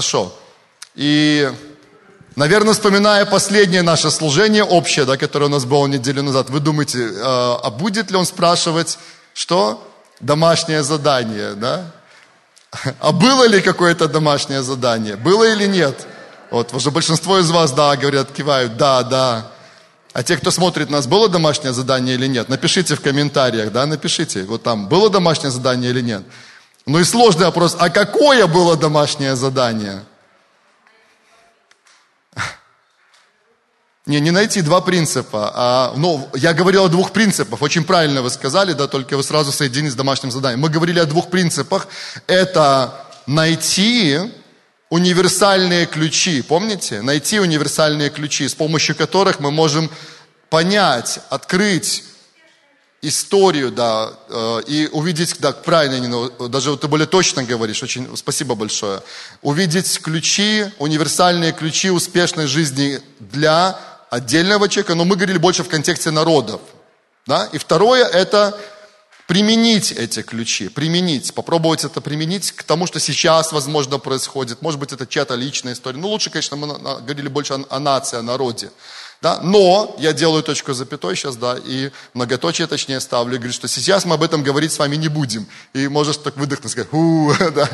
Хорошо. И, наверное, вспоминая последнее наше служение общее, да, которое у нас было неделю назад, вы думаете, э, а будет ли он спрашивать, что? Домашнее задание, да? А было ли какое-то домашнее задание? Было или нет? Вот, уже большинство из вас, да, говорят, кивают, да, да. А те, кто смотрит нас, было домашнее задание или нет? Напишите в комментариях, да, напишите. Вот там, было домашнее задание или нет? Ну и сложный вопрос, а какое было домашнее задание? Не, не найти два принципа. А, ну, я говорил о двух принципах. Очень правильно вы сказали, да, только вы сразу соединили с домашним заданием. Мы говорили о двух принципах. Это найти универсальные ключи, помните? Найти универсальные ключи, с помощью которых мы можем понять, открыть историю, да, э, и увидеть, да, правильно, даже ты более точно говоришь, очень спасибо большое, увидеть ключи, универсальные ключи успешной жизни для отдельного человека, но мы говорили больше в контексте народов, да, и второе это применить эти ключи, применить, попробовать это применить к тому, что сейчас, возможно, происходит. Может быть, это чья-то личная история. Ну, лучше, конечно, мы говорили больше о, о нации, о народе. Да? Но я делаю точку запятой сейчас, да, и многоточие точнее ставлю, и говорю, что сейчас мы об этом говорить с вами не будем. И можешь так выдохнуть, сказать, у, да,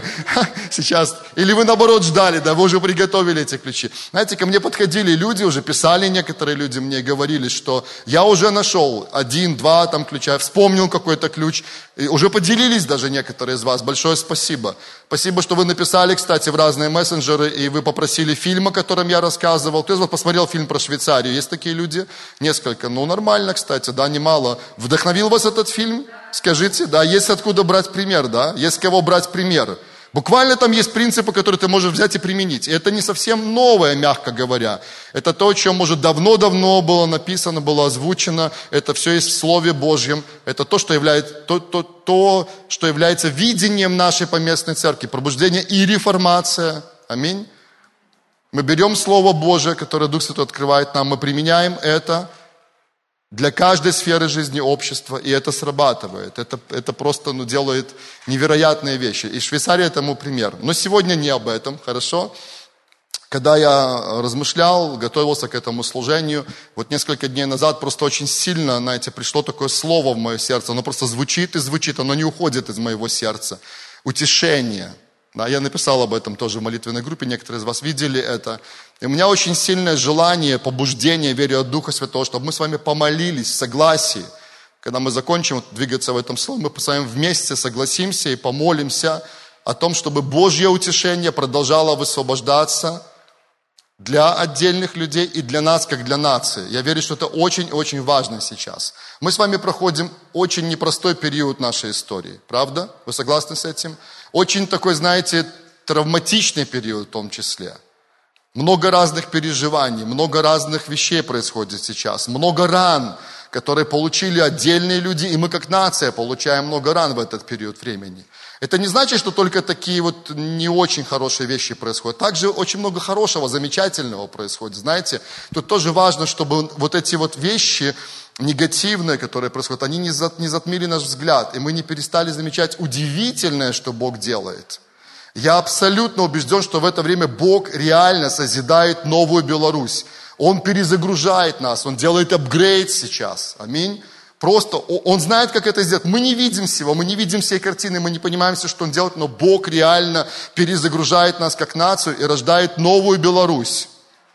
сейчас. Или вы наоборот ждали, да, вы уже приготовили эти ключи. Знаете, ко мне подходили люди, уже писали некоторые люди мне, говорили, что я уже нашел один, два там ключа, вспомнил какой-то ключ, и уже поделились даже некоторые из вас. Большое спасибо. Спасибо, что вы написали, кстати, в разные мессенджеры, и вы попросили фильм, о котором я рассказывал. Кто из вас посмотрел фильм про Швейцарию? Есть такие люди? Несколько. Ну, нормально, кстати, да, немало. Вдохновил вас этот фильм? Скажите, да, есть откуда брать пример, да? Есть кого брать пример. Буквально там есть принципы, которые ты можешь взять и применить. И это не совсем новое, мягко говоря. Это то, о чем, может, давно-давно было написано, было озвучено. Это все есть в Слове Божьем. Это то, что является, то, то, то, что является видением нашей поместной церкви. Пробуждение и реформация. Аминь. Мы берем Слово Божие, которое Дух Святой открывает нам, мы применяем это – для каждой сферы жизни общества, и это срабатывает. Это, это просто ну, делает невероятные вещи. И Швейцария этому пример. Но сегодня не об этом, хорошо? Когда я размышлял, готовился к этому служению, вот несколько дней назад просто очень сильно, знаете, пришло такое слово в мое сердце. Оно просто звучит и звучит, оно не уходит из моего сердца. Утешение – да, я написал об этом тоже в молитвенной группе, некоторые из вас видели это. И у меня очень сильное желание, побуждение, верю от Духа Святого, чтобы мы с вами помолились в согласии. Когда мы закончим двигаться в этом слове, мы с вами вместе согласимся и помолимся о том, чтобы Божье утешение продолжало высвобождаться для отдельных людей и для нас, как для нации. Я верю, что это очень-очень важно сейчас. Мы с вами проходим очень непростой период нашей истории. Правда? Вы согласны с этим? Очень такой, знаете, травматичный период в том числе. Много разных переживаний, много разных вещей происходит сейчас, много ран, которые получили отдельные люди, и мы как нация получаем много ран в этот период времени. Это не значит, что только такие вот не очень хорошие вещи происходят. Также очень много хорошего, замечательного происходит. Знаете, тут тоже важно, чтобы вот эти вот вещи негативные, которые происходят, они не затмили наш взгляд, и мы не перестали замечать удивительное, что Бог делает. Я абсолютно убежден, что в это время Бог реально созидает новую Беларусь. Он перезагружает нас, Он делает апгрейд сейчас. Аминь. Просто Он знает, как это сделать. Мы не видим всего, мы не видим всей картины, мы не понимаем все, что Он делает, но Бог реально перезагружает нас как нацию и рождает новую Беларусь.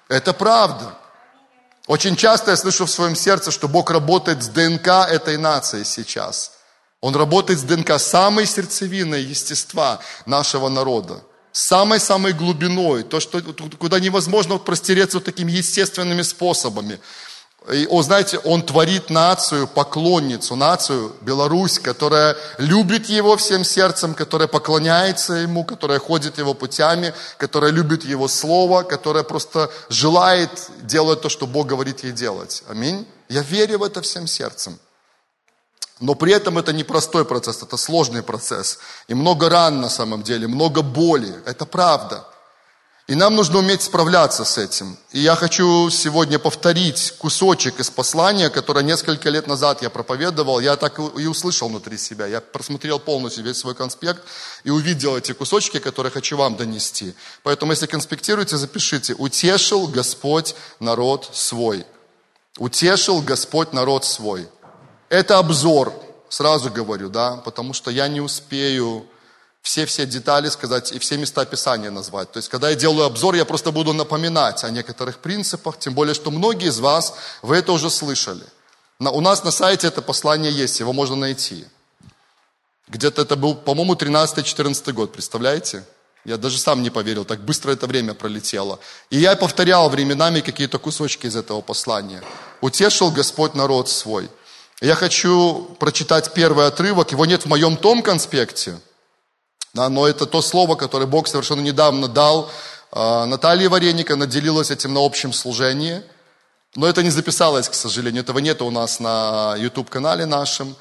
Это правда. Очень часто я слышу в своем сердце, что Бог работает с ДНК этой нации сейчас. Он работает с ДНК самой сердцевиной естества нашего народа. Самой-самой глубиной, то, что, куда невозможно простереться вот такими естественными способами. И, о, знаете, он творит нацию, поклонницу, нацию Беларусь, которая любит его всем сердцем, которая поклоняется ему, которая ходит его путями, которая любит его слово, которая просто желает делать то, что Бог говорит ей делать. Аминь. Я верю в это всем сердцем. Но при этом это не простой процесс, это сложный процесс. И много ран на самом деле, много боли. Это правда. И нам нужно уметь справляться с этим. И я хочу сегодня повторить кусочек из послания, которое несколько лет назад я проповедовал. Я так и услышал внутри себя. Я просмотрел полностью весь свой конспект и увидел эти кусочки, которые хочу вам донести. Поэтому, если конспектируете, запишите. «Утешил Господь народ свой». «Утешил Господь народ свой». Это обзор, сразу говорю, да, потому что я не успею все-все детали сказать и все места Писания назвать. То есть, когда я делаю обзор, я просто буду напоминать о некоторых принципах, тем более, что многие из вас, вы это уже слышали. На, у нас на сайте это послание есть, его можно найти. Где-то это был, по-моему, 13-14 год, представляете? Я даже сам не поверил, так быстро это время пролетело. И я повторял временами какие-то кусочки из этого послания. «Утешил Господь народ свой». Я хочу прочитать первый отрывок, его нет в моем том конспекте – да, но это то слово, которое Бог совершенно недавно дал э, Наталье Вареника, она делилась этим на общем служении. Но это не записалось, к сожалению, этого нет у нас на YouTube-канале нашем.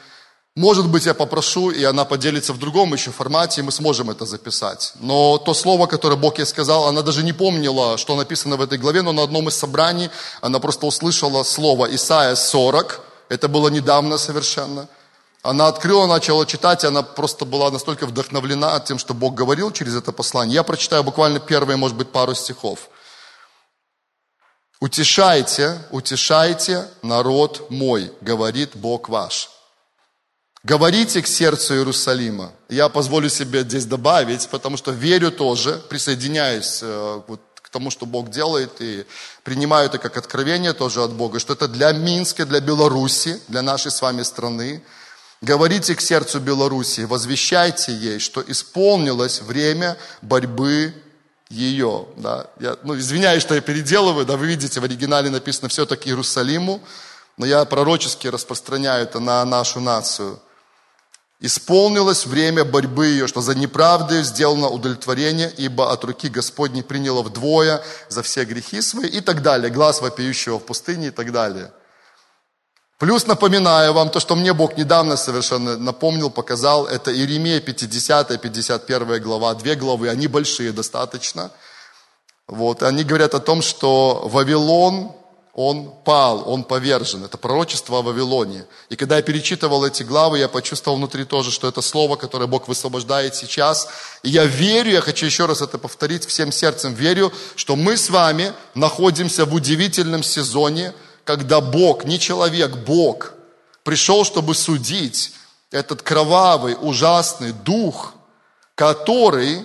Может быть, я попрошу, и она поделится в другом еще формате, и мы сможем это записать. Но то слово, которое Бог ей сказал, она даже не помнила, что написано в этой главе, но на одном из собраний она просто услышала слово Исаия 40, это было недавно совершенно – она открыла, начала читать, и она просто была настолько вдохновлена тем, что Бог говорил через это послание. Я прочитаю буквально первые, может быть, пару стихов. «Утешайте, утешайте народ мой, говорит Бог ваш. Говорите к сердцу Иерусалима». Я позволю себе здесь добавить, потому что верю тоже, присоединяюсь э, вот к тому, что Бог делает, и принимаю это как откровение тоже от Бога, что это для Минска, для Беларуси, для нашей с вами страны – Говорите к сердцу Белоруссии, возвещайте ей, что исполнилось время борьбы ее. Да. Я, ну, извиняюсь, что я переделываю, да, вы видите, в оригинале написано все-таки Иерусалиму, но я пророчески распространяю это на нашу нацию. Исполнилось время борьбы ее, что за неправдой сделано удовлетворение, ибо от руки Господней приняло вдвое за все грехи свои и так далее. Глаз вопиющего в пустыне и так далее. Плюс напоминаю вам то, что мне Бог недавно совершенно напомнил, показал. Это Иеремия 50, 51 глава, две главы, они большие достаточно. Вот, они говорят о том, что Вавилон, он пал, он повержен. Это пророчество о Вавилоне. И когда я перечитывал эти главы, я почувствовал внутри тоже, что это слово, которое Бог высвобождает сейчас. И я верю, я хочу еще раз это повторить всем сердцем, верю, что мы с вами находимся в удивительном сезоне – когда Бог, не человек, Бог, пришел, чтобы судить этот кровавый, ужасный дух, который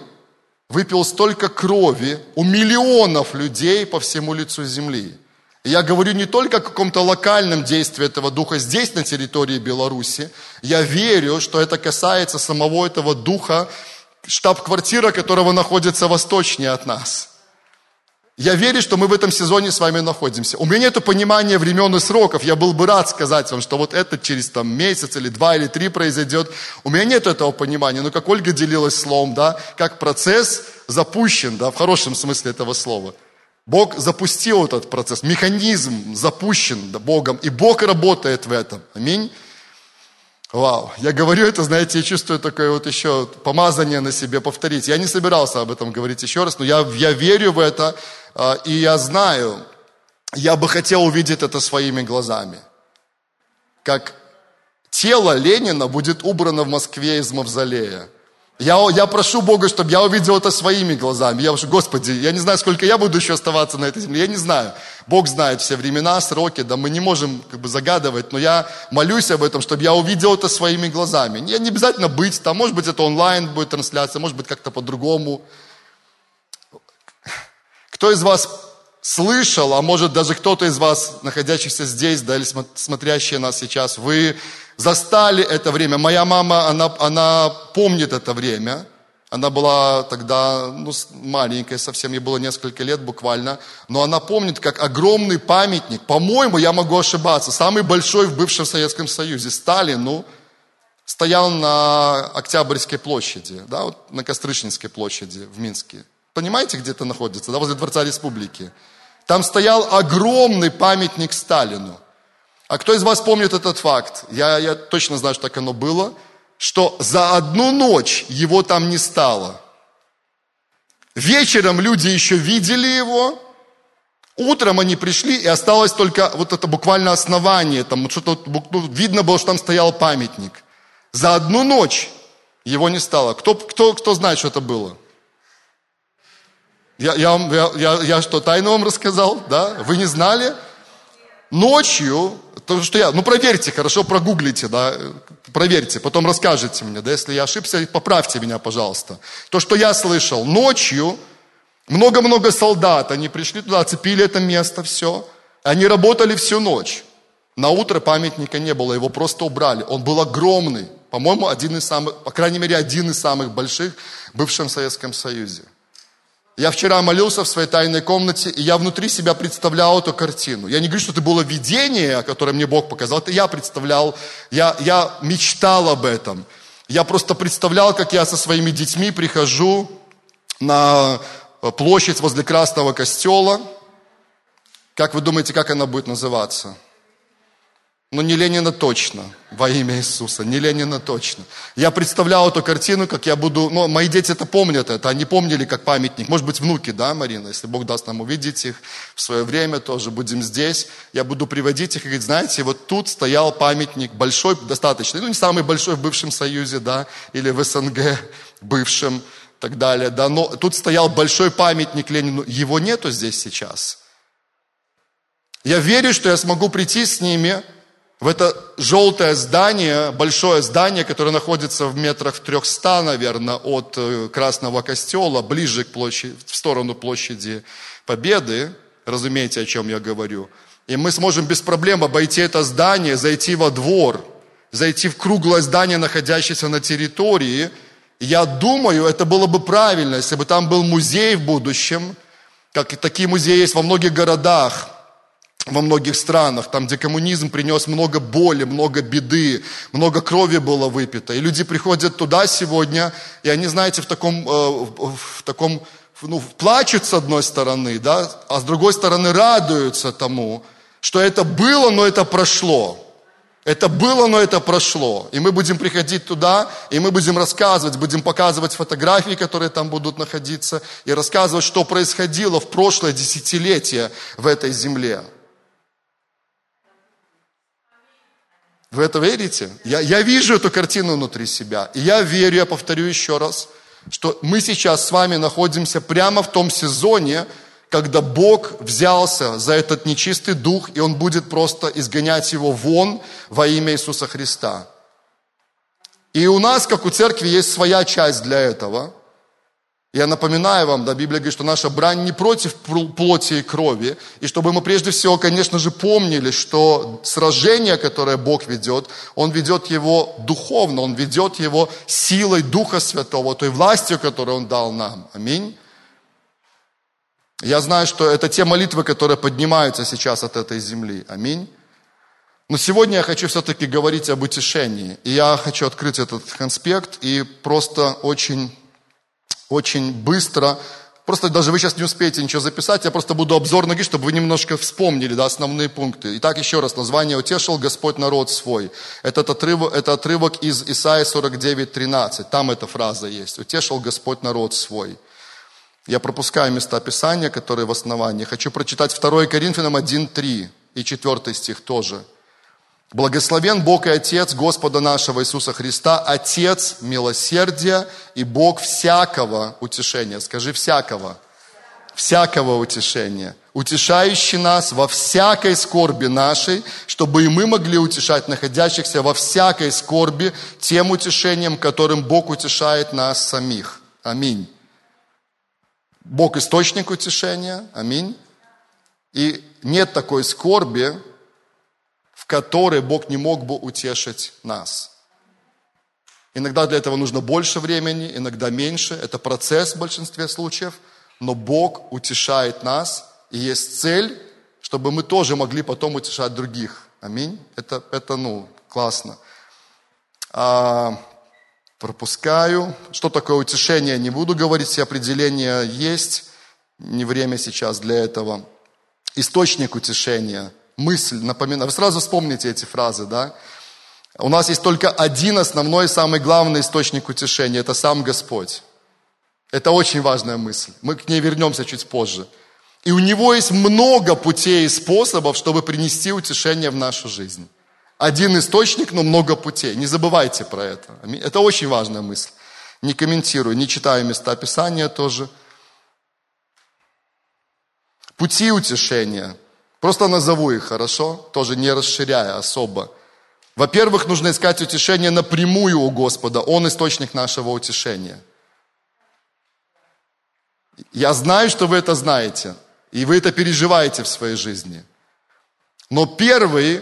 выпил столько крови у миллионов людей по всему лицу земли. Я говорю не только о каком-то локальном действии этого духа здесь, на территории Беларуси. Я верю, что это касается самого этого духа, штаб-квартира которого находится восточнее от нас – я верю, что мы в этом сезоне с вами находимся. У меня нет понимания времен и сроков. Я был бы рад сказать вам, что вот это через там, месяц или два или три произойдет. У меня нет этого понимания. Но как Ольга делилась словом, да, как процесс запущен, да, в хорошем смысле этого слова. Бог запустил этот процесс, механизм запущен Богом, и Бог работает в этом. Аминь. Вау, я говорю это, знаете, я чувствую такое вот еще помазание на себе повторить. Я не собирался об этом говорить еще раз, но я, я верю в это, а, и я знаю, я бы хотел увидеть это своими глазами. Как тело Ленина будет убрано в Москве из мавзолея. Я, я прошу Бога, чтобы я увидел это своими глазами. Я прошу, Господи, я не знаю, сколько я буду еще оставаться на этой земле, я не знаю. Бог знает все времена, сроки, да мы не можем как бы загадывать, но я молюсь об этом, чтобы я увидел это своими глазами. Не, не обязательно быть там, может быть это онлайн будет трансляция, может быть как-то по-другому. Кто из вас слышал, а может даже кто-то из вас, находящихся здесь, да, или смотрящие нас сейчас, вы застали это время. Моя мама, она, она помнит это время. Она была тогда ну, маленькая совсем, ей было несколько лет буквально. Но она помнит, как огромный памятник, по-моему, я могу ошибаться, самый большой в бывшем Советском Союзе, Сталину, стоял на Октябрьской площади, да, вот на Кострышинской площади в Минске. Понимаете, где это находится? Да, возле Дворца Республики. Там стоял огромный памятник Сталину. А кто из вас помнит этот факт? Я, я точно знаю, что так оно было, что за одну ночь его там не стало. Вечером люди еще видели его, Утром они пришли, и осталось только вот это буквально основание, там что-то ну, видно было, что там стоял памятник. За одну ночь его не стало. Кто, кто, кто знает, что это было? Я, я, я, я, я что, тайну вам рассказал? Да? Вы не знали? Ночью, то, что я, ну проверьте, хорошо, прогуглите, да, проверьте, потом расскажете мне, да, если я ошибся, поправьте меня, пожалуйста. То, что я слышал, ночью много-много солдат, они пришли туда, оцепили это место, все. Они работали всю ночь. На утро памятника не было, его просто убрали. Он был огромный, по-моему, один из самых, по крайней мере, один из самых больших в бывшем Советском Союзе. Я вчера молился в своей тайной комнате, и я внутри себя представлял эту картину. Я не говорю, что это было видение, которое мне Бог показал, это я представлял, я, я мечтал об этом. Я просто представлял, как я со своими детьми прихожу на Э, площадь возле Красного костела. Как вы думаете, как она будет называться? Ну, не Ленина точно, во имя Иисуса, не Ленина точно. Я представлял эту картину, как я буду, ну, мои дети это помнят это, они помнили как памятник, может быть, внуки, да, Марина, если Бог даст нам увидеть их в свое время, тоже будем здесь, я буду приводить их и говорить, знаете, вот тут стоял памятник большой, достаточно, ну, не самый большой в бывшем Союзе, да, или в СНГ бывшем, так далее. Да, но тут стоял большой памятник Ленину, его нету здесь сейчас. Я верю, что я смогу прийти с ними в это желтое здание, большое здание, которое находится в метрах в трехста, наверное, от э, Красного Костела, ближе к площади, в сторону площади Победы, разумеете, о чем я говорю. И мы сможем без проблем обойти это здание, зайти во двор, зайти в круглое здание, находящееся на территории – я думаю, это было бы правильно, если бы там был музей в будущем, как такие музеи есть во многих городах, во многих странах, там, где коммунизм принес много боли, много беды, много крови было выпито. И люди приходят туда сегодня, и они, знаете, в таком, э, в таком ну, плачут с одной стороны, да, а с другой стороны радуются тому, что это было, но это прошло. Это было, но это прошло. И мы будем приходить туда, и мы будем рассказывать, будем показывать фотографии, которые там будут находиться, и рассказывать, что происходило в прошлое десятилетие в этой земле. Вы это верите? Я, я вижу эту картину внутри себя. И я верю, я повторю еще раз, что мы сейчас с вами находимся прямо в том сезоне, когда Бог взялся за этот нечистый дух, и Он будет просто изгонять его вон во имя Иисуса Христа. И у нас, как у церкви, есть своя часть для этого. Я напоминаю вам, да, Библия говорит, что наша брань не против плоти и крови, и чтобы мы прежде всего, конечно же, помнили, что сражение, которое Бог ведет, Он ведет его духовно, Он ведет его силой Духа Святого, той властью, которую Он дал нам. Аминь. Я знаю, что это те молитвы, которые поднимаются сейчас от этой земли. Аминь. Но сегодня я хочу все-таки говорить об утешении. И я хочу открыть этот конспект и просто очень, очень быстро, просто даже вы сейчас не успеете ничего записать, я просто буду обзор ноги, чтобы вы немножко вспомнили да, основные пункты. Итак, еще раз, название «Утешил Господь народ свой». Этот отрывок, это отрывок из Исаия 49, 13. Там эта фраза есть. «Утешил Господь народ свой». Я пропускаю места Писания, которые в основании. Хочу прочитать 2 Коринфянам 1.3 и 4 стих тоже. Благословен Бог и Отец Господа нашего Иисуса Христа, Отец милосердия и Бог всякого утешения. Скажи всякого. Всякого утешения. Утешающий нас во всякой скорби нашей, чтобы и мы могли утешать находящихся во всякой скорби тем утешением, которым Бог утешает нас самих. Аминь. Бог источник утешения, аминь. И нет такой скорби, в которой Бог не мог бы утешить нас. Иногда для этого нужно больше времени, иногда меньше. Это процесс в большинстве случаев. Но Бог утешает нас, и есть цель, чтобы мы тоже могли потом утешать других. Аминь. Это, это ну, классно. А, пропускаю. Что такое утешение, не буду говорить, все определения есть, не время сейчас для этого. Источник утешения, мысль, напоминаю. Вы сразу вспомните эти фразы, да? У нас есть только один основной, самый главный источник утешения, это сам Господь. Это очень важная мысль. Мы к ней вернемся чуть позже. И у него есть много путей и способов, чтобы принести утешение в нашу жизнь. Один источник, но много путей. Не забывайте про это. Это очень важная мысль. Не комментирую, не читаю места Писания тоже. Пути утешения. Просто назову их, хорошо? Тоже не расширяя особо. Во-первых, нужно искать утешение напрямую у Господа. Он источник нашего утешения. Я знаю, что вы это знаете, и вы это переживаете в своей жизни. Но первый,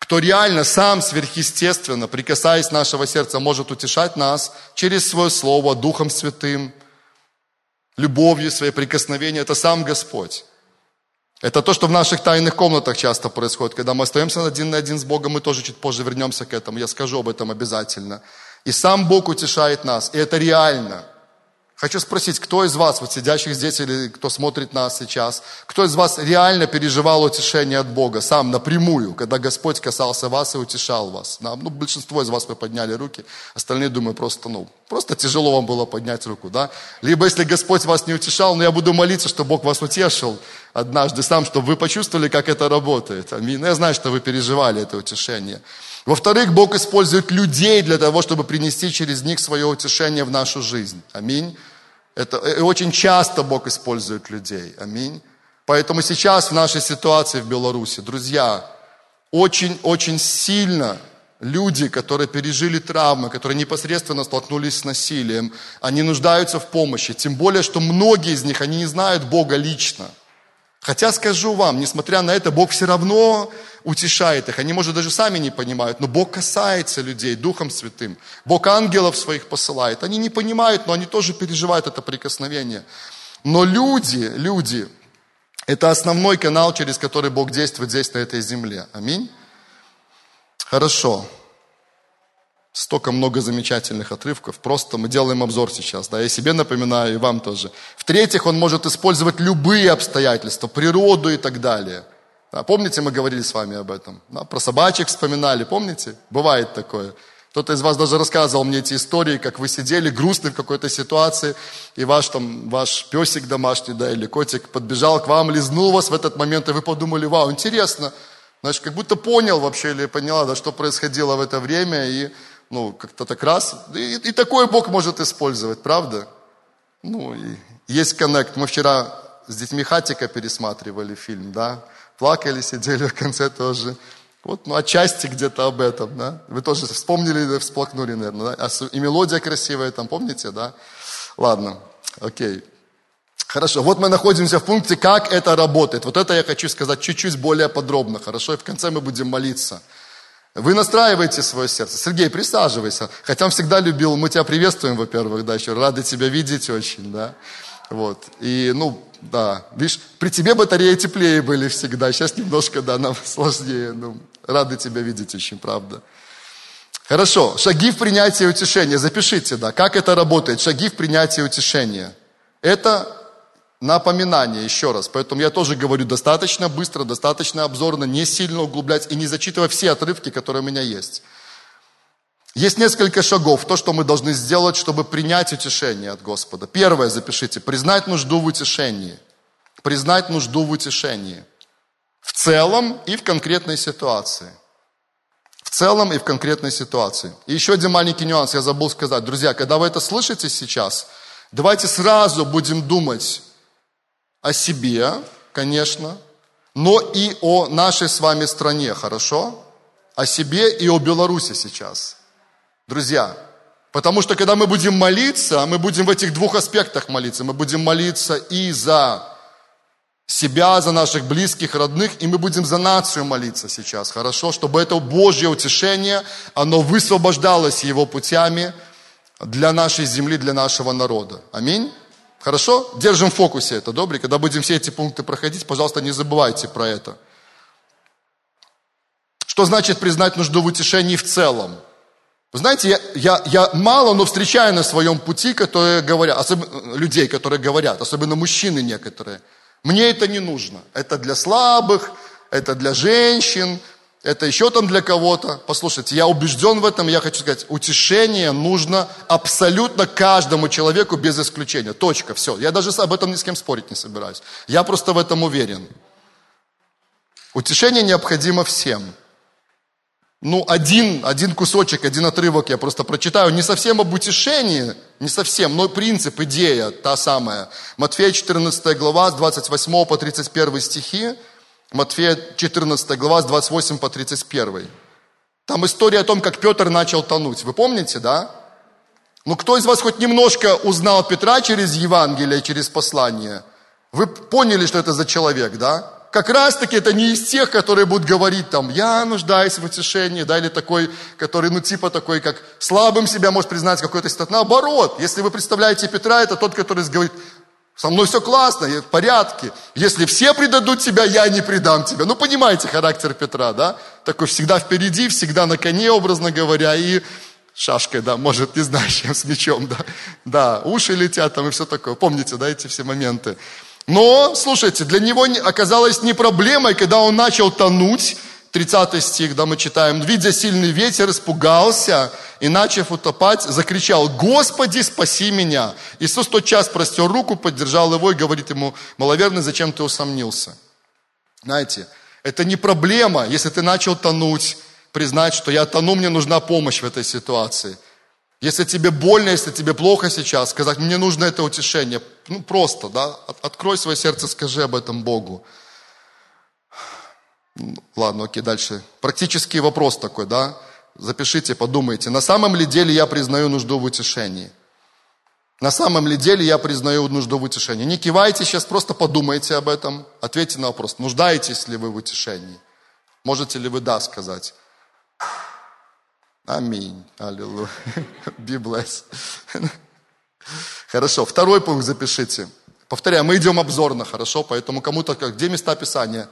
кто реально сам сверхъестественно, прикасаясь нашего сердца, может утешать нас через свое слово, Духом Святым, любовью своей, прикосновением, это сам Господь. Это то, что в наших тайных комнатах часто происходит. Когда мы остаемся один на один с Богом, мы тоже чуть позже вернемся к этому. Я скажу об этом обязательно. И сам Бог утешает нас. И это реально. Хочу спросить, кто из вас, вот сидящих здесь или кто смотрит нас сейчас, кто из вас реально переживал утешение от Бога, сам напрямую, когда Господь касался вас и утешал вас? Ну, большинство из вас вы подняли руки, остальные, думаю, просто, ну, просто тяжело вам было поднять руку, да? Либо если Господь вас не утешал, но я буду молиться, чтобы Бог вас утешил однажды сам, чтобы вы почувствовали, как это работает. Аминь. Я знаю, что вы переживали это утешение. Во-вторых, Бог использует людей для того, чтобы принести через них свое утешение в нашу жизнь. Аминь. Это и очень часто Бог использует людей. Аминь. Поэтому сейчас в нашей ситуации в Беларуси, друзья, очень-очень сильно люди, которые пережили травмы, которые непосредственно столкнулись с насилием, они нуждаются в помощи. Тем более, что многие из них, они не знают Бога лично. Хотя скажу вам, несмотря на это, Бог все равно утешает их. Они, может, даже сами не понимают, но Бог касается людей Духом Святым. Бог ангелов своих посылает. Они не понимают, но они тоже переживают это прикосновение. Но люди, люди, это основной канал, через который Бог действует здесь, на этой земле. Аминь. Хорошо. Столько много замечательных отрывков. Просто мы делаем обзор сейчас. Да, я себе напоминаю, и вам тоже. В-третьих, он может использовать любые обстоятельства, природу и так далее. Да, помните, мы говорили с вами об этом? Да, про собачек вспоминали, помните? Бывает такое. Кто-то из вас даже рассказывал мне эти истории, как вы сидели грустны в какой-то ситуации, и ваш, там, ваш песик домашний, да, или котик подбежал к вам, лизнул вас в этот момент, и вы подумали, вау, интересно. Значит, как будто понял вообще или поняла, да, что происходило в это время, и ну, как-то так раз. И, и такой Бог может использовать, правда? Ну, и есть коннект. Мы вчера с детьми Хатика пересматривали фильм, да? Плакали, сидели в конце тоже. Вот, ну, отчасти где-то об этом, да? Вы тоже вспомнили, всплакнули, наверное, да? А и мелодия красивая там, помните, да? Ладно, окей. Хорошо, вот мы находимся в пункте, как это работает. Вот это я хочу сказать чуть-чуть более подробно, хорошо? И в конце мы будем молиться. Вы настраиваете свое сердце. Сергей, присаживайся. Хотя он всегда любил, мы тебя приветствуем, во-первых, да, еще рады тебя видеть очень, да. Вот. И, ну, да, видишь, при тебе батареи теплее были всегда. Сейчас немножко, да, нам сложнее. Ну, рады тебя видеть очень, правда. Хорошо, шаги в принятии утешения. Запишите, да, как это работает. Шаги в принятии утешения. Это напоминание еще раз. Поэтому я тоже говорю достаточно быстро, достаточно обзорно, не сильно углублять и не зачитывая все отрывки, которые у меня есть. Есть несколько шагов, то, что мы должны сделать, чтобы принять утешение от Господа. Первое, запишите, признать нужду в утешении. Признать нужду в утешении. В целом и в конкретной ситуации. В целом и в конкретной ситуации. И еще один маленький нюанс, я забыл сказать. Друзья, когда вы это слышите сейчас, давайте сразу будем думать о себе, конечно, но и о нашей с вами стране, хорошо? О себе и о Беларуси сейчас. Друзья, потому что когда мы будем молиться, мы будем в этих двух аспектах молиться. Мы будем молиться и за себя, за наших близких, родных, и мы будем за нацию молиться сейчас, хорошо? Чтобы это Божье утешение, оно высвобождалось Его путями для нашей земли, для нашего народа. Аминь. Хорошо? Держим в фокусе это, добрый. Когда будем все эти пункты проходить, пожалуйста, не забывайте про это. Что значит признать нужду в утешении в целом? Вы знаете, я, я, я мало, но встречаю на своем пути, которые говорят, особенно людей, которые говорят, особенно мужчины некоторые. Мне это не нужно. Это для слабых, это для женщин, это еще там для кого-то. Послушайте, я убежден в этом, я хочу сказать, утешение нужно абсолютно каждому человеку без исключения. Точка, все. Я даже об этом ни с кем спорить не собираюсь. Я просто в этом уверен. Утешение необходимо всем. Ну, один, один кусочек, один отрывок я просто прочитаю. Не совсем об утешении, не совсем, но принцип, идея та самая. Матфея 14 глава, с 28 по 31 стихи. Матфея 14 глава с 28 по 31. Там история о том, как Петр начал тонуть. Вы помните, да? Ну, кто из вас хоть немножко узнал Петра через Евангелие, через послание? Вы поняли, что это за человек, да? Как раз таки это не из тех, которые будут говорить там, я нуждаюсь в утешении, да, или такой, который, ну, типа такой, как слабым себя может признать какой-то стат. Наоборот, если вы представляете Петра, это тот, который говорит, со мной все классно, я в порядке. Если все предадут тебя, я не предам тебя. Ну, понимаете характер Петра, да? Такой всегда впереди, всегда на коне, образно говоря, и шашкой, да, может, не знаю, чем, с мечом, да. Да, уши летят там и все такое. Помните, да, эти все моменты. Но, слушайте, для него оказалось не проблемой, когда он начал тонуть, 30 стих, да, мы читаем, видя сильный ветер, испугался и, начав утопать, закричал, «Господи, спаси меня!» Иисус тот час простер руку, поддержал его и говорит ему, «Маловерный, зачем ты усомнился?» Знаете, это не проблема, если ты начал тонуть, признать, что я тону, мне нужна помощь в этой ситуации. Если тебе больно, если тебе плохо сейчас, сказать, мне нужно это утешение. Ну, просто, да, открой свое сердце, скажи об этом Богу. Ладно, окей, дальше. Практический вопрос такой, да? Запишите, подумайте. На самом ли деле я признаю нужду в утешении? На самом ли деле я признаю нужду в утешении? Не кивайте сейчас, просто подумайте об этом. Ответьте на вопрос, нуждаетесь ли вы в утешении? Можете ли вы «да» сказать? Аминь. Аллилуйя. Be blessed. Хорошо, второй пункт запишите. Повторяю, мы идем обзорно, хорошо? Поэтому кому-то, где места Писания?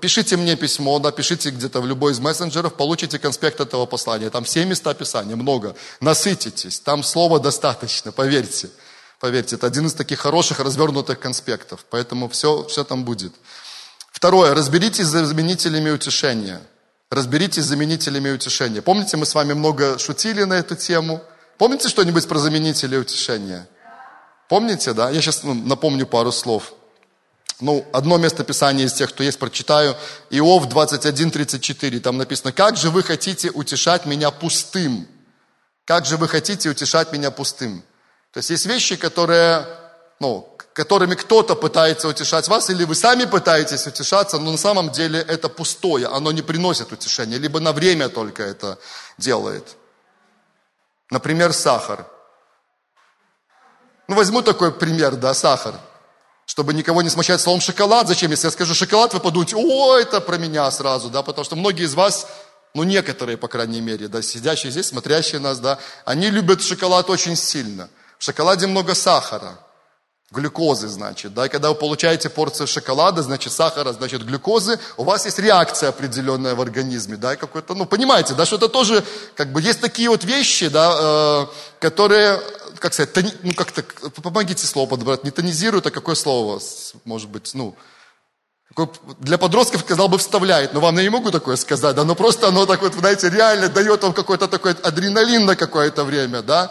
Пишите мне письмо, да, пишите где-то в любой из мессенджеров, получите конспект этого послания. Там все места Писания, много. Насытитесь, там слова достаточно, поверьте. Поверьте, это один из таких хороших развернутых конспектов. Поэтому все, все там будет. Второе, разберитесь с заменителями утешения. Разберитесь с заменителями утешения. Помните, мы с вами много шутили на эту тему? Помните что-нибудь про заменители утешения? Помните, да? Я сейчас ну, напомню пару слов. Ну, одно место Писания из тех, кто есть, прочитаю. Иов 21.34. Там написано, как же вы хотите утешать меня пустым? Как же вы хотите утешать меня пустым? То есть есть вещи, которые, ну, которыми кто-то пытается утешать вас, или вы сами пытаетесь утешаться, но на самом деле это пустое, оно не приносит утешения, либо на время только это делает. Например, сахар. Ну, возьму такой пример, да, сахар чтобы никого не смущать словом шоколад. Зачем? Если я скажу шоколад, вы подумаете, о, это про меня сразу, да, потому что многие из вас, ну, некоторые, по крайней мере, да, сидящие здесь, смотрящие нас, да, они любят шоколад очень сильно. В шоколаде много сахара, глюкозы, значит, да, и когда вы получаете порцию шоколада, значит, сахара, значит, глюкозы, у вас есть реакция определенная в организме, да, какой-то, ну, понимаете, да, что это тоже, как бы, есть такие вот вещи, да, э, которые как сказать, тони, ну как-то, помогите слово подобрать, не тонизирует, а какое слово, может быть, ну, для подростков, сказал бы, вставляет, но вам я не могу такое сказать, да, но просто оно так вот, знаете, реально дает вам какой-то такой адреналин на какое-то время, да,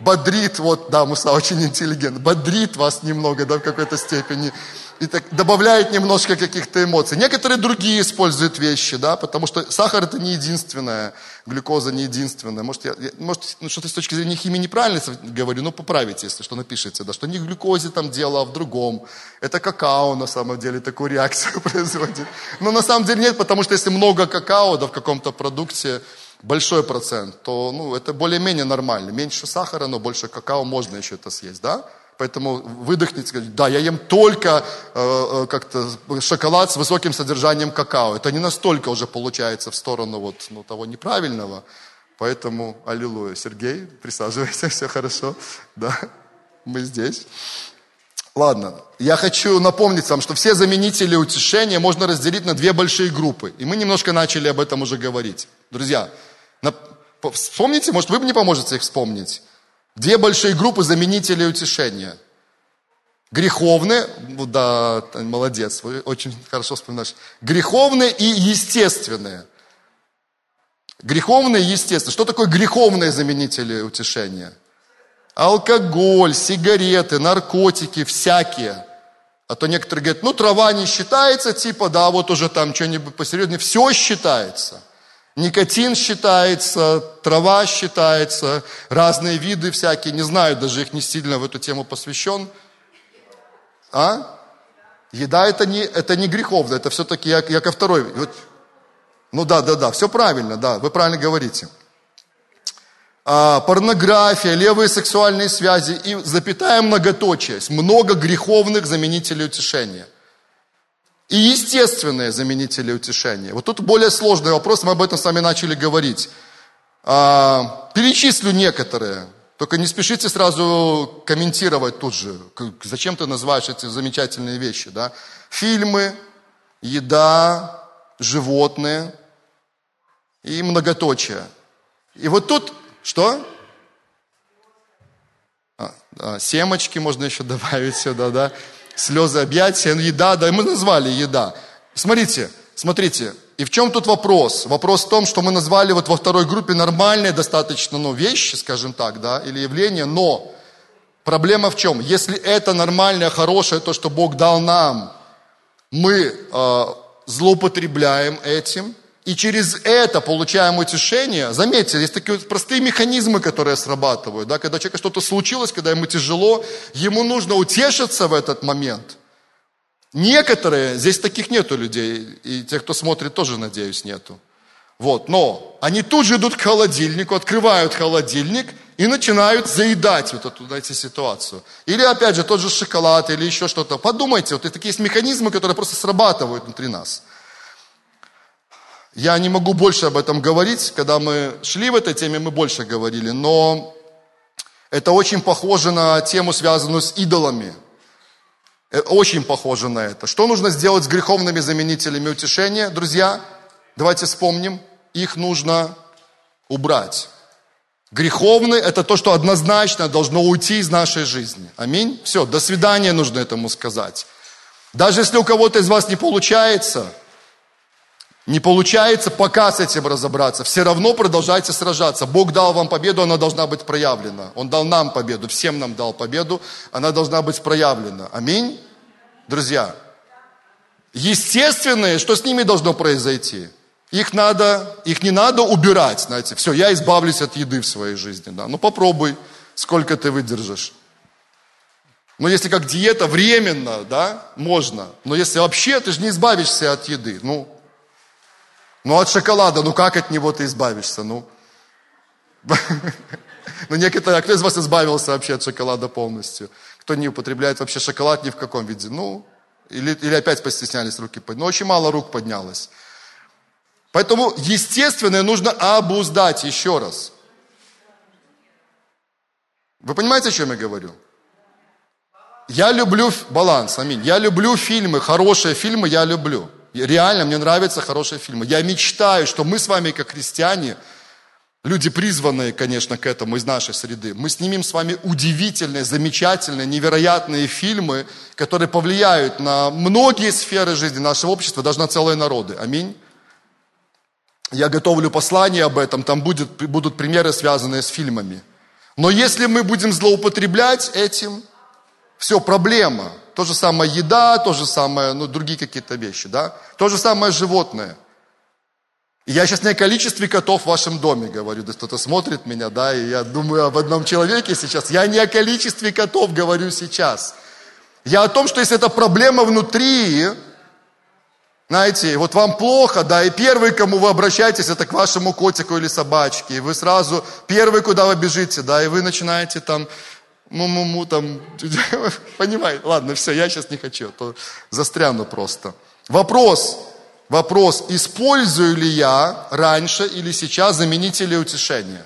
бодрит, вот, да, Муса очень интеллигент, бодрит вас немного, да, в какой-то степени, и так добавляет немножко каких-то эмоций. Некоторые другие используют вещи, да, потому что сахар это не единственное, глюкоза не единственное. Может, я, может ну, что-то с точки зрения химии неправильно говорю, но поправите, если что напишите, да, что не в глюкозе там дело, а в другом. Это какао на самом деле такую реакцию производит. Но на самом деле нет, потому что если много какао, да, в каком-то продукте, большой процент, то, ну, это более-менее нормально. Меньше сахара, но больше какао можно еще это съесть, да? Поэтому выдохните, сказать, да, я ем только э, э, как-то шоколад с высоким содержанием какао. Это не настолько уже получается в сторону вот, ну, того неправильного. Поэтому, аллилуйя. Сергей, присаживайся, все хорошо. Да, мы здесь. Ладно, я хочу напомнить вам, что все заменители утешения можно разделить на две большие группы. И мы немножко начали об этом уже говорить. Друзья, вспомните, может, вы мне поможете их вспомнить? Две большие группы заменителей утешения. Греховные, да, молодец, вы очень хорошо вспоминаешь. Греховные и естественные. Греховные и естественные. Что такое греховные заменители утешения? Алкоголь, сигареты, наркотики, всякие. А то некоторые говорят, ну трава не считается, типа, да, вот уже там что-нибудь посерьезнее. Все считается. Никотин считается, трава считается, разные виды всякие, не знаю, даже их не сильно в эту тему посвящен. А? Еда это не, это не греховно, это все-таки я, я ко второй. Вот. Ну да, да, да, все правильно, да, вы правильно говорите. А, порнография, левые сексуальные связи и запятая многоточие. Много греховных заменителей утешения. И естественные заменители утешения. Вот тут более сложный вопрос, мы об этом с вами начали говорить. А, перечислю некоторые. Только не спешите сразу комментировать тут же. Зачем ты называешь эти замечательные вещи, да? Фильмы, еда, животные и многоточие. И вот тут, что? А, да, семочки можно еще добавить сюда, да? Слезы объятия, еда, да, мы назвали еда. Смотрите, смотрите, и в чем тут вопрос? Вопрос в том, что мы назвали вот во второй группе нормальные достаточно, ну, вещи, скажем так, да, или явления, но проблема в чем? Если это нормальное, хорошее, то, что Бог дал нам, мы э, злоупотребляем этим, и через это получаем утешение. Заметьте, есть такие вот простые механизмы, которые срабатывают. Да? Когда человеку что-то случилось, когда ему тяжело, ему нужно утешиться в этот момент. Некоторые, здесь таких нету людей, и тех, кто смотрит, тоже, надеюсь, нету. Вот, но они тут же идут к холодильнику, открывают холодильник и начинают заедать вот эту, знаете, ситуацию. Или, опять же, тот же шоколад или еще что-то. Подумайте, вот такие есть механизмы, которые просто срабатывают внутри нас. Я не могу больше об этом говорить. Когда мы шли в этой теме, мы больше говорили. Но это очень похоже на тему, связанную с идолами. Э, очень похоже на это. Что нужно сделать с греховными заменителями утешения, друзья? Давайте вспомним. Их нужно убрать. Греховный – это то, что однозначно должно уйти из нашей жизни. Аминь. Все, до свидания нужно этому сказать. Даже если у кого-то из вас не получается, не получается пока с этим разобраться, все равно продолжайте сражаться. Бог дал вам победу, она должна быть проявлена. Он дал нам победу, всем нам дал победу, она должна быть проявлена. Аминь. Друзья, естественное, что с ними должно произойти? Их надо, их не надо убирать, знаете, все, я избавлюсь от еды в своей жизни, да. Ну попробуй, сколько ты выдержишь. Но если как диета временно, да, можно. Но если вообще, ты же не избавишься от еды. Ну, ну от шоколада, ну как от него ты избавишься? Ну, ну некоторые, а кто из вас избавился вообще от шоколада полностью? Кто не употребляет вообще шоколад ни в каком виде? Ну, или, или опять постеснялись руки поднять? Ну, очень мало рук поднялось. Поэтому естественное нужно обуздать еще раз. Вы понимаете, о чем я говорю? Я люблю баланс, аминь. Я люблю фильмы, хорошие фильмы я люблю. Реально, мне нравятся хорошие фильмы. Я мечтаю, что мы с вами, как христиане, люди призванные, конечно, к этому из нашей среды, мы снимем с вами удивительные, замечательные, невероятные фильмы, которые повлияют на многие сферы жизни нашего общества, даже на целые народы. Аминь. Я готовлю послание об этом, там будет, будут примеры, связанные с фильмами. Но если мы будем злоупотреблять этим, все, проблема. То же самое еда, то же самое, ну, другие какие-то вещи, да? То же самое животное. Я сейчас не о количестве котов в вашем доме говорю, да кто-то смотрит меня, да, и я думаю об одном человеке сейчас. Я не о количестве котов говорю сейчас. Я о том, что если это проблема внутри, знаете, вот вам плохо, да, и первый, кому вы обращаетесь, это к вашему котику или собачке, и вы сразу, первый, куда вы бежите, да, и вы начинаете там му-му-му, там, понимаете, ладно, все, я сейчас не хочу, а то застряну просто. Вопрос, вопрос, использую ли я раньше или сейчас заменители утешения?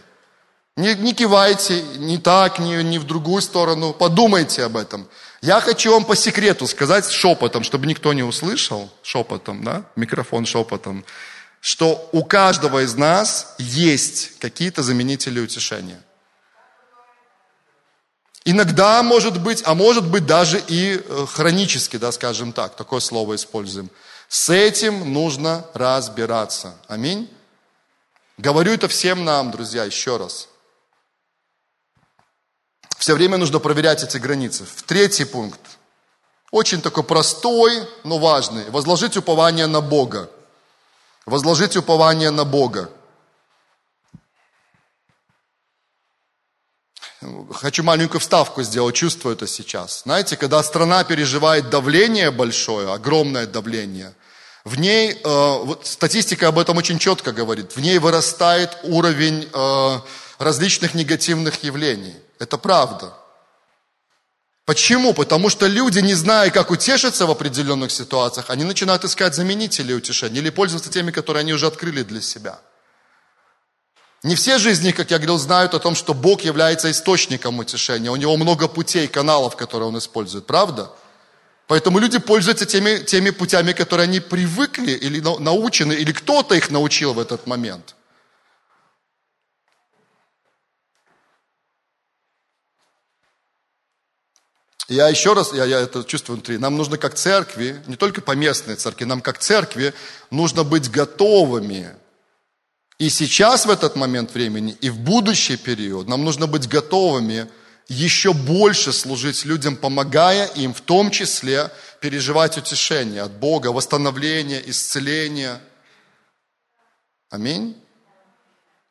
Не, не кивайте, не так, не, не в другую сторону, подумайте об этом. Я хочу вам по секрету сказать шепотом, чтобы никто не услышал, шепотом, да, микрофон шепотом, что у каждого из нас есть какие-то заменители утешения. Иногда может быть, а может быть даже и э, хронически, да, скажем так, такое слово используем. С этим нужно разбираться. Аминь. Говорю это всем нам, друзья, еще раз. Все время нужно проверять эти границы. В третий пункт. Очень такой простой, но важный. Возложить упование на Бога. Возложить упование на Бога. Хочу маленькую вставку сделать, чувствую это сейчас. Знаете, когда страна переживает давление большое, огромное давление, в ней, э, вот статистика об этом очень четко говорит, в ней вырастает уровень э, различных негативных явлений. Это правда. Почему? Потому что люди, не зная, как утешиться в определенных ситуациях, они начинают искать заменители утешения или пользоваться теми, которые они уже открыли для себя. Не все жизни, как я говорил, знают о том, что Бог является источником утешения. У него много путей, каналов, которые он использует. Правда? Поэтому люди пользуются теми, теми путями, которые они привыкли или научены, или кто-то их научил в этот момент. Я еще раз, я, я это чувствую внутри, нам нужно как церкви, не только поместной церкви, нам как церкви нужно быть готовыми и сейчас в этот момент времени, и в будущий период нам нужно быть готовыми еще больше служить людям, помогая им в том числе переживать утешение от Бога, восстановление, исцеление. Аминь.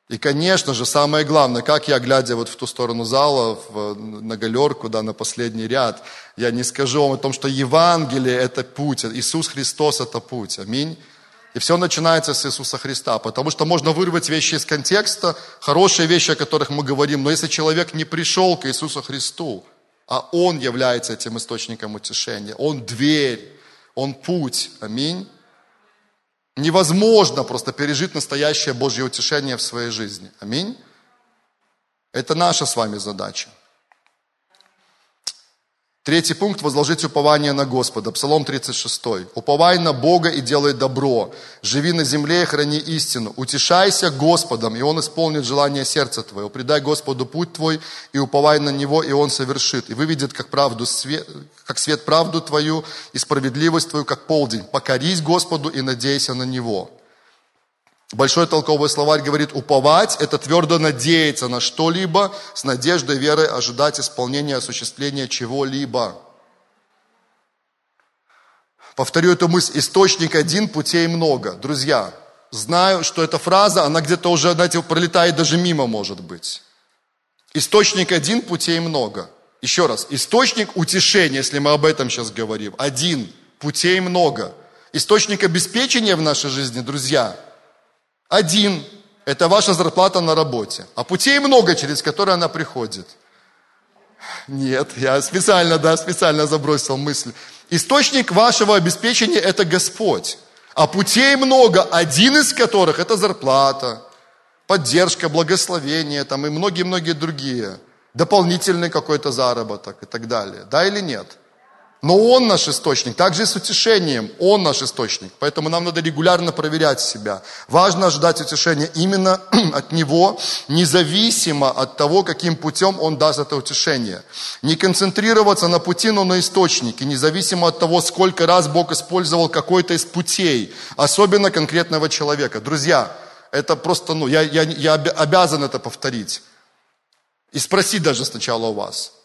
И, конечно же, самое главное, как я, глядя вот в ту сторону зала, в, на галерку, да, на последний ряд, я не скажу вам о том, что Евангелие – это путь, Иисус Христос – это путь. Аминь. И все начинается с Иисуса Христа, потому что можно вырвать вещи из контекста, хорошие вещи, о которых мы говорим, но если человек не пришел к Иисусу Христу, а Он является этим источником утешения, Он дверь, Он путь, аминь, невозможно просто пережить настоящее Божье утешение в своей жизни, аминь. Это наша с вами задача. Третий пункт – возложить упование на Господа. Псалом 36. «Уповай на Бога и делай добро. Живи на земле и храни истину. Утешайся Господом, и Он исполнит желание сердца твоего. Предай Господу путь твой, и уповай на Него, и Он совершит. И выведет, как, правду свет, как свет правду твою, и справедливость твою, как полдень. Покорись Господу и надейся на Него». Большой толковый словарь говорит, уповать – это твердо надеяться на что-либо, с надеждой, верой ожидать исполнения, осуществления чего-либо. Повторю эту мысль, источник один, путей много. Друзья, знаю, что эта фраза, она где-то уже, знаете, пролетает даже мимо, может быть. Источник один, путей много. Еще раз, источник утешения, если мы об этом сейчас говорим, один, путей много. Источник обеспечения в нашей жизни, друзья – один – это ваша зарплата на работе. А путей много, через которые она приходит. Нет, я специально, да, специально забросил мысль. Источник вашего обеспечения – это Господь. А путей много, один из которых – это зарплата, поддержка, благословение там, и многие-многие другие. Дополнительный какой-то заработок и так далее. Да или нет? Но Он наш источник, также и с утешением, Он наш источник. Поэтому нам надо регулярно проверять себя. Важно ожидать утешения именно от Него, независимо от того, каким путем Он даст это утешение. Не концентрироваться на пути, но на источнике, независимо от того, сколько раз Бог использовал какой-то из путей, особенно конкретного человека. Друзья, это просто, ну, я, я, я обязан это повторить. И спросить даже сначала у вас –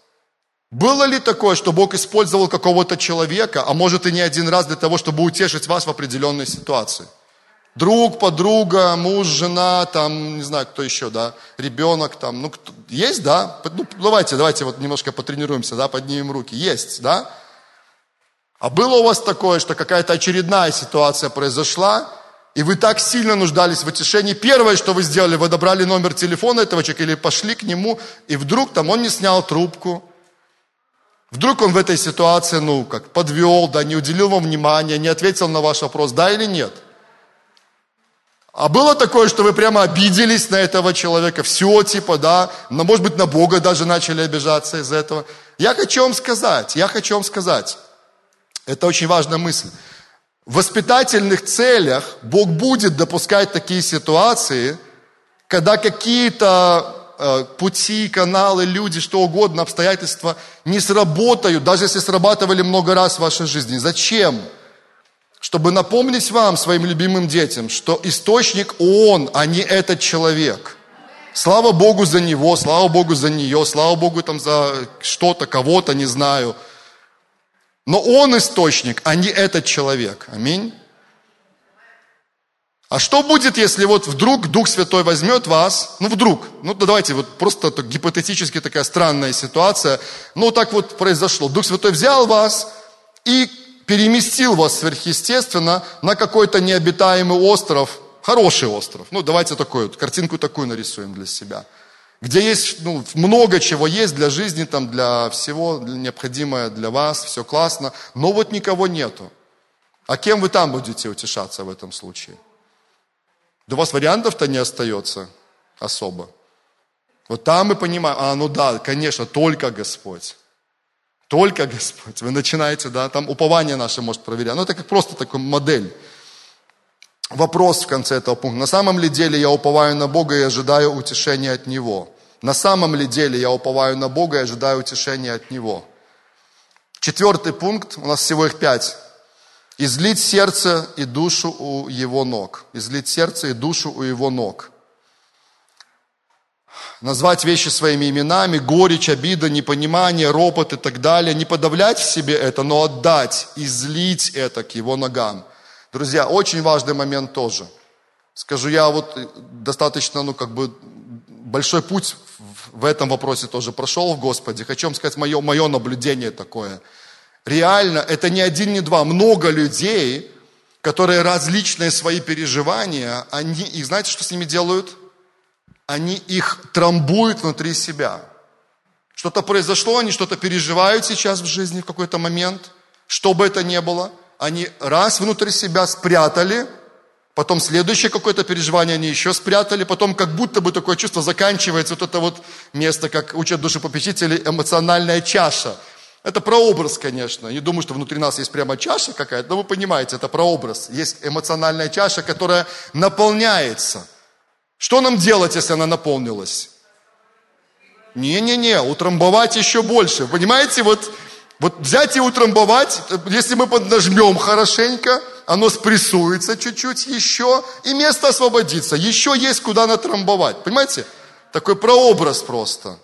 было ли такое, что Бог использовал какого-то человека, а может и не один раз для того, чтобы утешить вас в определенной ситуации? Друг, подруга, муж, жена, там, не знаю, кто еще, да, ребенок, там, ну, кто, есть, да? Ну, давайте, давайте вот немножко потренируемся, да, поднимем руки. Есть, да? А было у вас такое, что какая-то очередная ситуация произошла, и вы так сильно нуждались в утешении. Первое, что вы сделали, вы добрали номер телефона этого человека или пошли к нему, и вдруг там он не снял трубку, Вдруг он в этой ситуации, ну, как подвел, да, не уделил вам внимания, не ответил на ваш вопрос, да или нет? А было такое, что вы прямо обиделись на этого человека, все типа, да, но, может быть, на Бога даже начали обижаться из этого. Я хочу вам сказать, я хочу вам сказать, это очень важная мысль. В воспитательных целях Бог будет допускать такие ситуации, когда какие-то пути, каналы, люди, что угодно, обстоятельства не сработают, даже если срабатывали много раз в вашей жизни. Зачем? Чтобы напомнить вам, своим любимым детям, что источник Он, а не этот человек. Слава Богу за него, слава Богу за нее, слава Богу там за что-то, кого-то, не знаю. Но Он источник, а не этот человек. Аминь. А что будет, если вот вдруг Дух Святой возьмет вас, ну вдруг, ну давайте, вот просто так, гипотетически такая странная ситуация, ну так вот произошло. Дух Святой взял вас и переместил вас сверхъестественно на какой-то необитаемый остров, хороший остров. Ну давайте такую, картинку такую нарисуем для себя. Где есть ну, много чего есть для жизни, там, для всего необходимое для вас, все классно, но вот никого нету. А кем вы там будете утешаться в этом случае? Да у вас вариантов-то не остается особо. Вот там мы понимаем, а, ну да, конечно, только Господь. Только Господь. Вы начинаете, да, там упование наше может проверять. Ну, это как просто такой модель. Вопрос в конце этого пункта. На самом ли деле я уповаю на Бога и ожидаю утешения от Него? На самом ли деле я уповаю на Бога и ожидаю утешения от Него? Четвертый пункт, у нас всего их пять. Излить сердце и душу у его ног. Излить сердце и душу у его ног. Назвать вещи своими именами, горечь, обида, непонимание, ропот и так далее. Не подавлять в себе это, но отдать, излить это к его ногам. Друзья, очень важный момент тоже. Скажу, я вот достаточно, ну, как бы, большой путь в этом вопросе тоже прошел в Господе. Хочу вам сказать мое, мое наблюдение такое – реально, это не один, не два, много людей, которые различные свои переживания, они, и знаете, что с ними делают? Они их трамбуют внутри себя. Что-то произошло, они что-то переживают сейчас в жизни в какой-то момент, что бы это ни было, они раз внутри себя спрятали, потом следующее какое-то переживание они еще спрятали, потом как будто бы такое чувство заканчивается, вот это вот место, как учат душепопечители, эмоциональная чаша – это прообраз, конечно. Не думаю, что внутри нас есть прямо чаша какая-то, но вы понимаете, это прообраз. Есть эмоциональная чаша, которая наполняется. Что нам делать, если она наполнилась? Не-не-не, утрамбовать еще больше. Понимаете, вот, вот взять и утрамбовать, если мы поднажмем хорошенько, оно спрессуется чуть-чуть еще, и место освободится. Еще есть куда натрамбовать. Понимаете? Такой прообраз просто.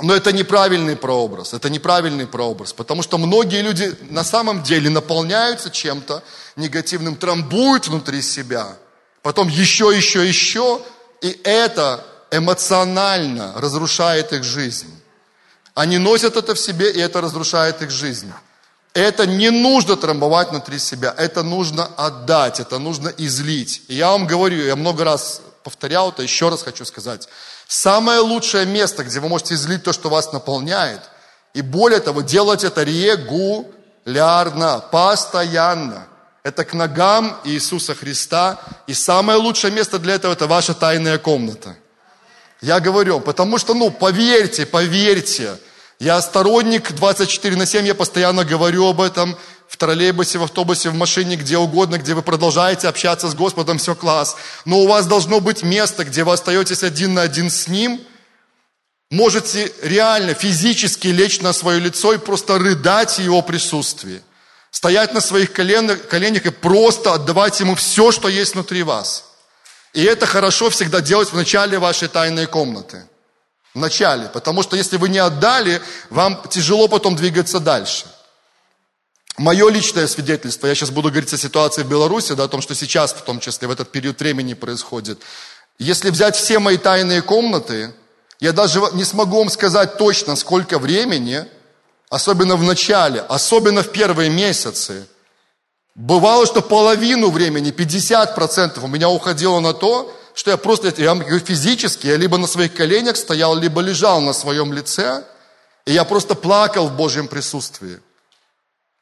Но это неправильный прообраз, это неправильный прообраз, потому что многие люди на самом деле наполняются чем-то негативным, трамбуют внутри себя, потом еще, еще, еще, и это эмоционально разрушает их жизнь. Они носят это в себе, и это разрушает их жизнь. Это не нужно трамбовать внутри себя, это нужно отдать, это нужно излить. И я вам говорю, я много раз повторял это, еще раз хочу сказать – Самое лучшее место, где вы можете излить то, что вас наполняет, и более того, делать это регулярно, постоянно. Это к ногам Иисуса Христа. И самое лучшее место для этого – это ваша тайная комната. Я говорю, потому что, ну, поверьте, поверьте, я сторонник 24 на 7, я постоянно говорю об этом в троллейбусе, в автобусе, в машине, где угодно, где вы продолжаете общаться с Господом, все класс. Но у вас должно быть место, где вы остаетесь один на один с Ним, можете реально физически лечь на свое лицо и просто рыдать в Его присутствии. Стоять на своих коленях, коленях и просто отдавать Ему все, что есть внутри вас. И это хорошо всегда делать в начале вашей тайной комнаты. В начале. Потому что если вы не отдали, вам тяжело потом двигаться дальше. Мое личное свидетельство, я сейчас буду говорить о ситуации в Беларуси, да, о том, что сейчас в том числе в этот период времени происходит. Если взять все мои тайные комнаты, я даже не смогу вам сказать точно, сколько времени, особенно в начале, особенно в первые месяцы, бывало, что половину времени, 50% у меня уходило на то, что я просто, я физически, я либо на своих коленях стоял, либо лежал на своем лице, и я просто плакал в Божьем присутствии.